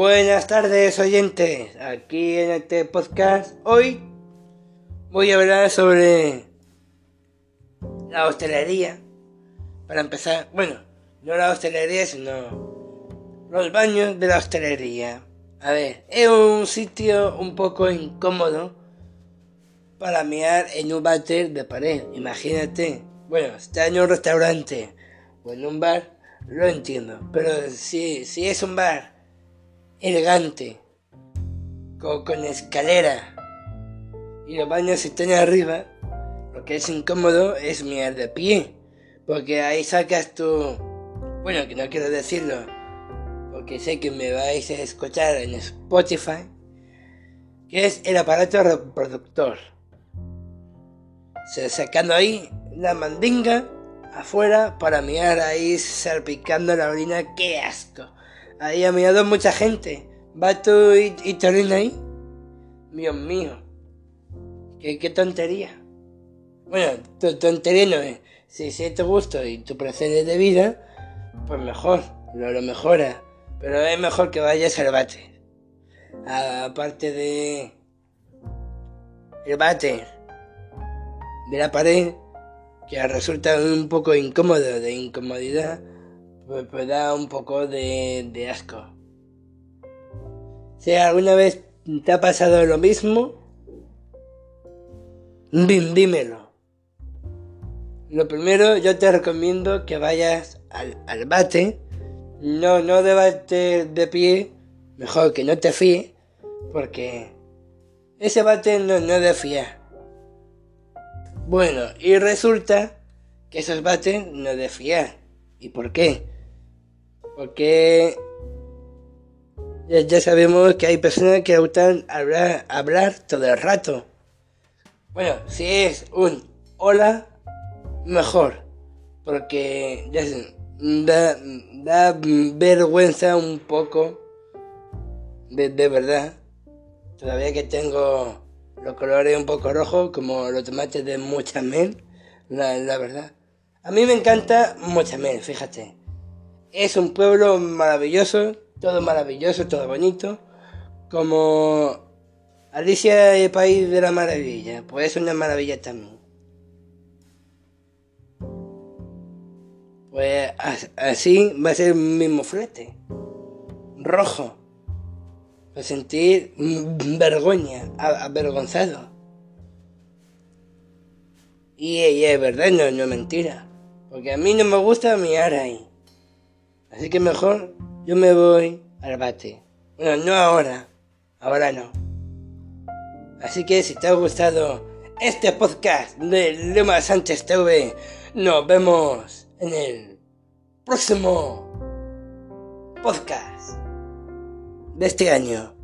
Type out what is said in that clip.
Buenas tardes oyentes, aquí en este podcast hoy voy a hablar sobre la hostelería. Para empezar, bueno, no la hostelería, sino los baños de la hostelería. A ver, es un sitio un poco incómodo para mirar en un váter de pared. Imagínate, bueno, está en un restaurante o en un bar, lo entiendo, pero si, si es un bar elegante, con, escalera y los baños están arriba, lo que es incómodo es mirar de pie, porque ahí sacas tu... Bueno, que no quiero decirlo, porque sé que me vais a escuchar en Spotify, que es el aparato reproductor. Se sacando ahí la mandinga afuera para mirar ahí salpicando la orina, qué asco. Ahí ha mirado mucha gente. Vato y, y Torina ahí. Dios mío. Qué, qué tontería. Bueno, tu tontería no es. Si, si es tu gusto y tu procede de vida, pues mejor, lo, lo mejora. Pero es mejor que vayas al bate. Aparte de. El bate. De la pared. Que resulta un poco incómodo, de incomodidad pues, pues, da un poco de, de asco. Si alguna vez te ha pasado lo mismo, dímelo. Lo primero, yo te recomiendo que vayas al, al bate. No, no bate de pie. Mejor que no te fíes. Porque ese bate no, no de fiar. Bueno, y resulta que esos bates no de fiar. ¿Y por qué? Porque ya, sabemos que hay personas que gustan hablar, hablar todo el rato. Bueno, si es un hola, mejor. Porque ya da, da vergüenza un poco. De, de verdad. Todavía que tengo los colores un poco rojos, como los tomates de Muchamel, la, la verdad. A mí me encanta Muchamel, fíjate. Es un pueblo maravilloso, todo maravilloso, todo bonito, como Alicia el País de la Maravilla, pues es una maravilla también. Pues así va a ser el mismo flete, rojo, para sentir vergüenza, avergonzado. Y, es verdad, no es mentira, porque a mí no me gusta mirar ahí. Así que mejor yo me voy al bate. Bueno, no ahora. Ahora no. Así que si te ha gustado este podcast de Lema Sánchez TV, nos vemos en el próximo podcast de este año.